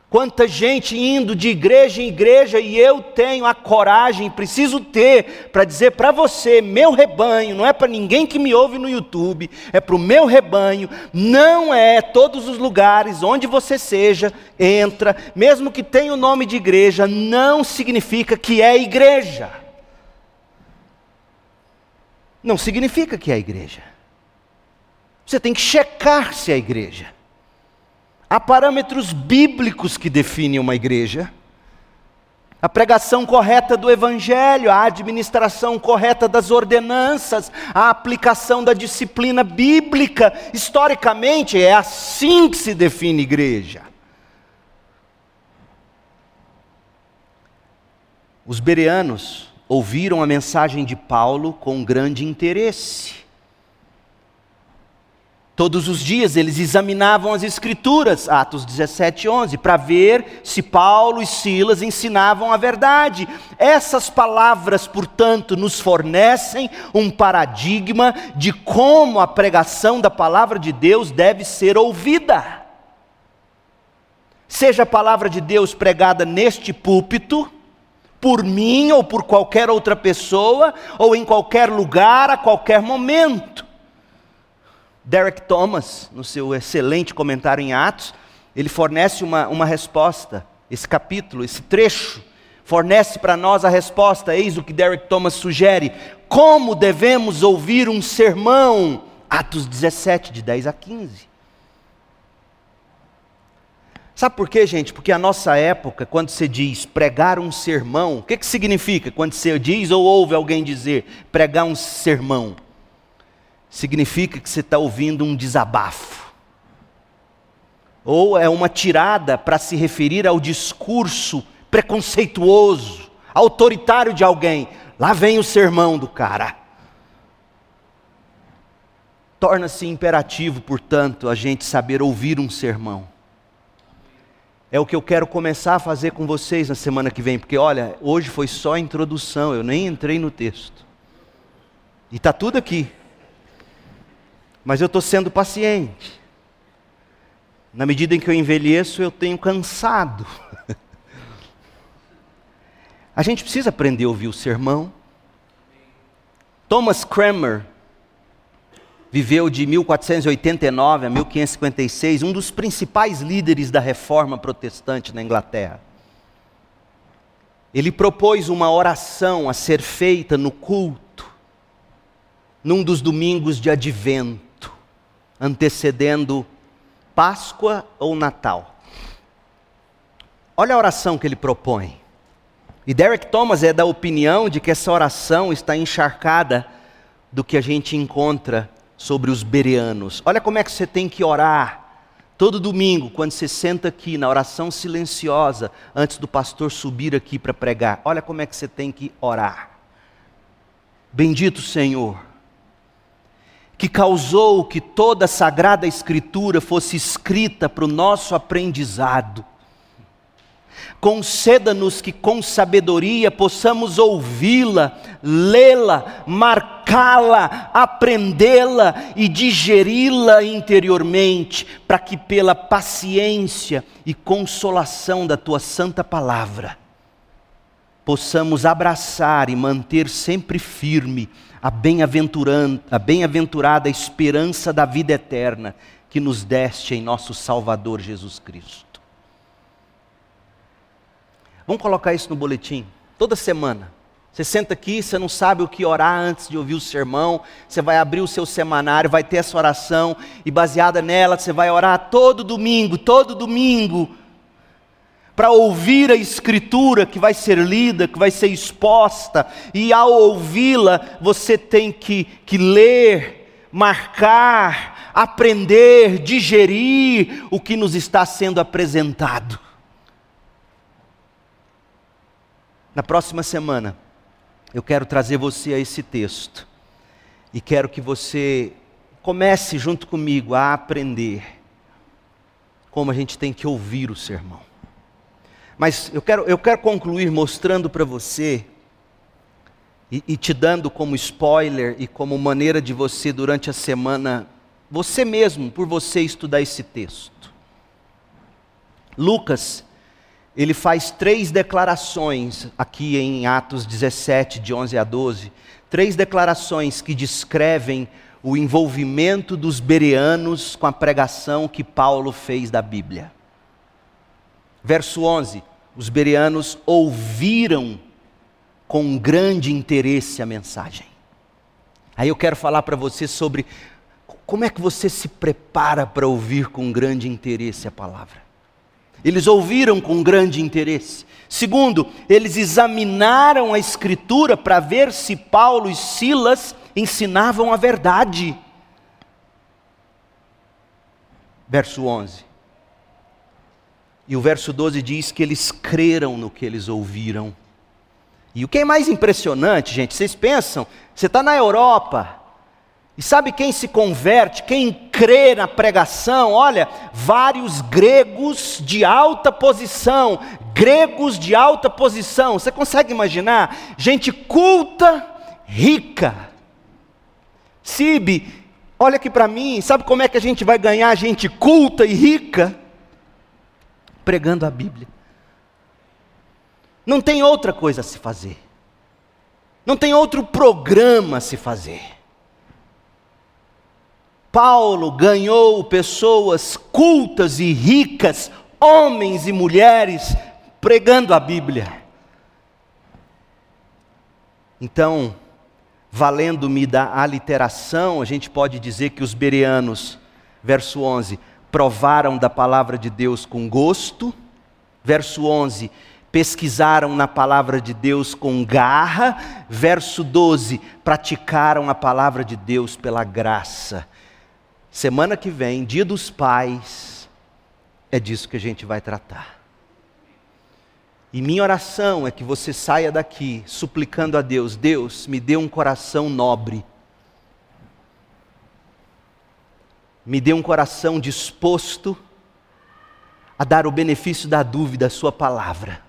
Quanta gente indo de igreja em igreja e eu tenho a coragem, preciso ter, para dizer para você, meu rebanho, não é para ninguém que me ouve no YouTube, é para o meu rebanho, não é todos os lugares onde você seja, entra, mesmo que tenha o nome de igreja, não significa que é igreja. Não significa que é igreja. Você tem que checar se é igreja. Há parâmetros bíblicos que definem uma igreja. A pregação correta do Evangelho, a administração correta das ordenanças, a aplicação da disciplina bíblica. Historicamente, é assim que se define igreja. Os bereanos ouviram a mensagem de Paulo com grande interesse. Todos os dias eles examinavam as Escrituras, Atos 17, 11, para ver se Paulo e Silas ensinavam a verdade. Essas palavras, portanto, nos fornecem um paradigma de como a pregação da palavra de Deus deve ser ouvida. Seja a palavra de Deus pregada neste púlpito, por mim ou por qualquer outra pessoa, ou em qualquer lugar, a qualquer momento. Derek Thomas, no seu excelente comentário em Atos, ele fornece uma, uma resposta. Esse capítulo, esse trecho, fornece para nós a resposta. Eis o que Derek Thomas sugere. Como devemos ouvir um sermão? Atos 17, de 10 a 15. Sabe por quê, gente? Porque a nossa época, quando você diz pregar um sermão, o que, que significa quando você diz ou ouve alguém dizer pregar um sermão? Significa que você está ouvindo um desabafo. Ou é uma tirada para se referir ao discurso preconceituoso, autoritário de alguém. Lá vem o sermão do cara. Torna-se imperativo, portanto, a gente saber ouvir um sermão. É o que eu quero começar a fazer com vocês na semana que vem, porque olha, hoje foi só a introdução, eu nem entrei no texto. E está tudo aqui. Mas eu estou sendo paciente. Na medida em que eu envelheço, eu tenho cansado. a gente precisa aprender a ouvir o sermão. Thomas Cranmer, viveu de 1489 a 1556, um dos principais líderes da reforma protestante na Inglaterra. Ele propôs uma oração a ser feita no culto, num dos domingos de advento, antecedendo Páscoa ou Natal. Olha a oração que ele propõe. E Derek Thomas é da opinião de que essa oração está encharcada do que a gente encontra sobre os bereanos. Olha como é que você tem que orar todo domingo, quando você senta aqui na oração silenciosa, antes do pastor subir aqui para pregar. Olha como é que você tem que orar. Bendito Senhor, que causou que toda a sagrada escritura fosse escrita para o nosso aprendizado. Conceda-nos que com sabedoria possamos ouvi-la, lê-la, marcá-la, aprendê-la e digeri-la interiormente, para que pela paciência e consolação da tua santa palavra possamos abraçar e manter sempre firme a bem-aventurada esperança da vida eterna que nos deste em nosso Salvador Jesus Cristo. Vamos colocar isso no boletim, toda semana. Você senta aqui, você não sabe o que orar antes de ouvir o sermão, você vai abrir o seu semanário, vai ter essa oração, e baseada nela, você vai orar todo domingo, todo domingo, para ouvir a Escritura que vai ser lida, que vai ser exposta, e ao ouvi-la, você tem que, que ler, marcar, aprender, digerir o que nos está sendo apresentado. Na próxima semana, eu quero trazer você a esse texto e quero que você comece junto comigo a aprender como a gente tem que ouvir o sermão. Mas eu quero, eu quero concluir mostrando para você e, e te dando como spoiler e como maneira de você, durante a semana, você mesmo, por você estudar esse texto. Lucas ele faz três declarações aqui em Atos 17, de 11 a 12, três declarações que descrevem o envolvimento dos bereanos com a pregação que Paulo fez da Bíblia. Verso 11: os bereanos ouviram com grande interesse a mensagem. Aí eu quero falar para você sobre como é que você se prepara para ouvir com grande interesse a palavra. Eles ouviram com grande interesse. Segundo, eles examinaram a Escritura para ver se Paulo e Silas ensinavam a verdade. Verso 11. E o verso 12 diz que eles creram no que eles ouviram. E o que é mais impressionante, gente, vocês pensam, você está na Europa, e sabe quem se converte, quem crê na pregação? Olha, vários gregos de alta posição, gregos de alta posição. Você consegue imaginar? Gente culta, rica. Sibe, olha aqui para mim, sabe como é que a gente vai ganhar gente culta e rica? Pregando a Bíblia. Não tem outra coisa a se fazer. Não tem outro programa a se fazer. Paulo ganhou pessoas cultas e ricas, homens e mulheres, pregando a Bíblia. Então, valendo-me da aliteração, a gente pode dizer que os bereanos, verso 11, provaram da palavra de Deus com gosto. Verso 11: pesquisaram na palavra de Deus com garra. Verso 12: praticaram a palavra de Deus pela graça. Semana que vem, dia dos pais, é disso que a gente vai tratar. E minha oração é que você saia daqui suplicando a Deus: Deus, me dê um coração nobre. Me dê um coração disposto a dar o benefício da dúvida à Sua palavra.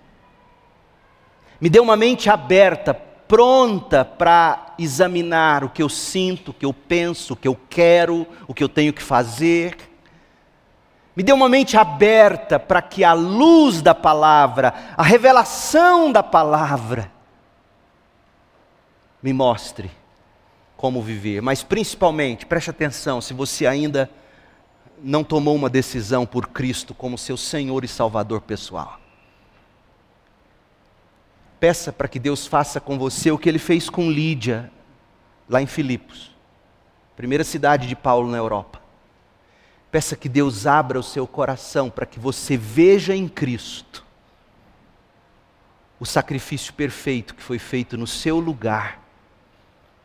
Me dê uma mente aberta, pronta para examinar o que eu sinto, o que eu penso, o que eu quero, o que eu tenho que fazer. Me dê uma mente aberta para que a luz da palavra, a revelação da palavra, me mostre como viver. Mas principalmente, preste atenção, se você ainda não tomou uma decisão por Cristo como seu Senhor e Salvador pessoal. Peça para que Deus faça com você o que ele fez com Lídia, lá em Filipos, primeira cidade de Paulo na Europa. Peça que Deus abra o seu coração para que você veja em Cristo o sacrifício perfeito que foi feito no seu lugar,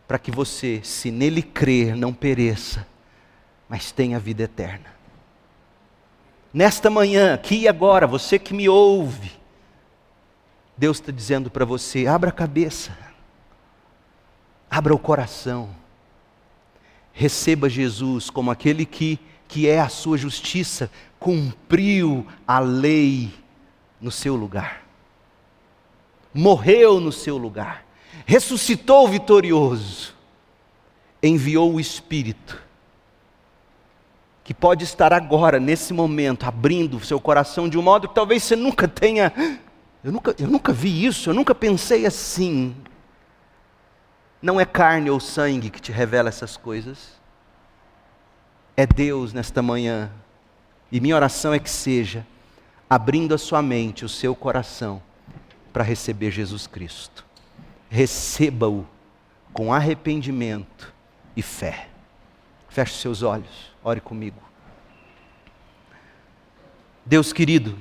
para que você, se nele crer, não pereça, mas tenha vida eterna. Nesta manhã, aqui e agora, você que me ouve, Deus está dizendo para você: abra a cabeça, abra o coração, receba Jesus como aquele que, que é a sua justiça, cumpriu a lei no seu lugar, morreu no seu lugar, ressuscitou vitorioso, enviou o Espírito que pode estar agora, nesse momento, abrindo o seu coração de um modo que talvez você nunca tenha. Eu nunca, eu nunca vi isso, eu nunca pensei assim. Não é carne ou sangue que te revela essas coisas. É Deus nesta manhã. E minha oração é que seja abrindo a sua mente, o seu coração, para receber Jesus Cristo. Receba-o com arrependimento e fé. Feche seus olhos. Ore comigo. Deus querido,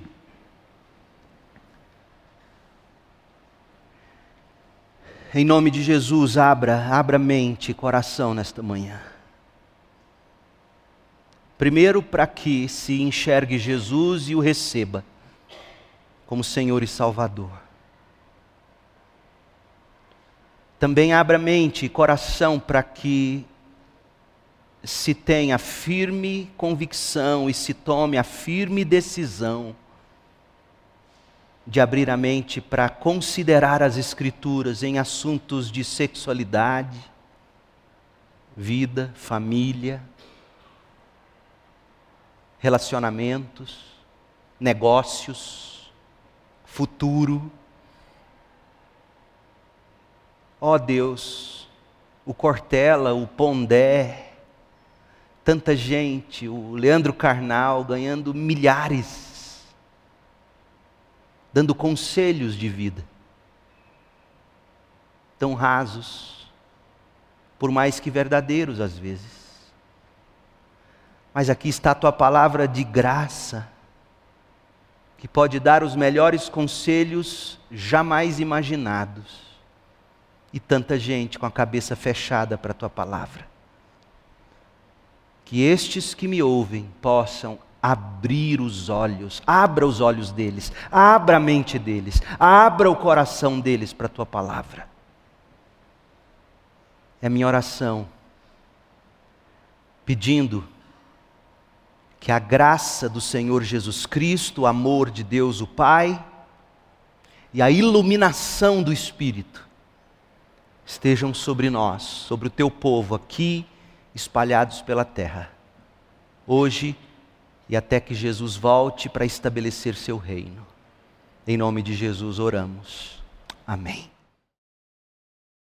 em nome de Jesus, abra, abra mente e coração nesta manhã. Primeiro, para que se enxergue Jesus e o receba como Senhor e Salvador. Também abra mente e coração para que se tenha firme convicção e se tome a firme decisão de abrir a mente para considerar as Escrituras em assuntos de sexualidade, vida, família, relacionamentos, negócios, futuro. Ó oh Deus, o Cortella, o Pondé, tanta gente, o Leandro Carnal ganhando milhares, dando conselhos de vida, tão rasos, por mais que verdadeiros às vezes. Mas aqui está a tua palavra de graça, que pode dar os melhores conselhos jamais imaginados. E tanta gente com a cabeça fechada para a tua palavra que estes que me ouvem possam abrir os olhos, abra os olhos deles, abra a mente deles, abra o coração deles para a tua palavra. É minha oração, pedindo que a graça do Senhor Jesus Cristo, o amor de Deus o Pai e a iluminação do Espírito estejam sobre nós, sobre o teu povo aqui espalhados pela terra, hoje e até que Jesus volte para estabelecer seu reino. Em nome de Jesus oramos. Amém.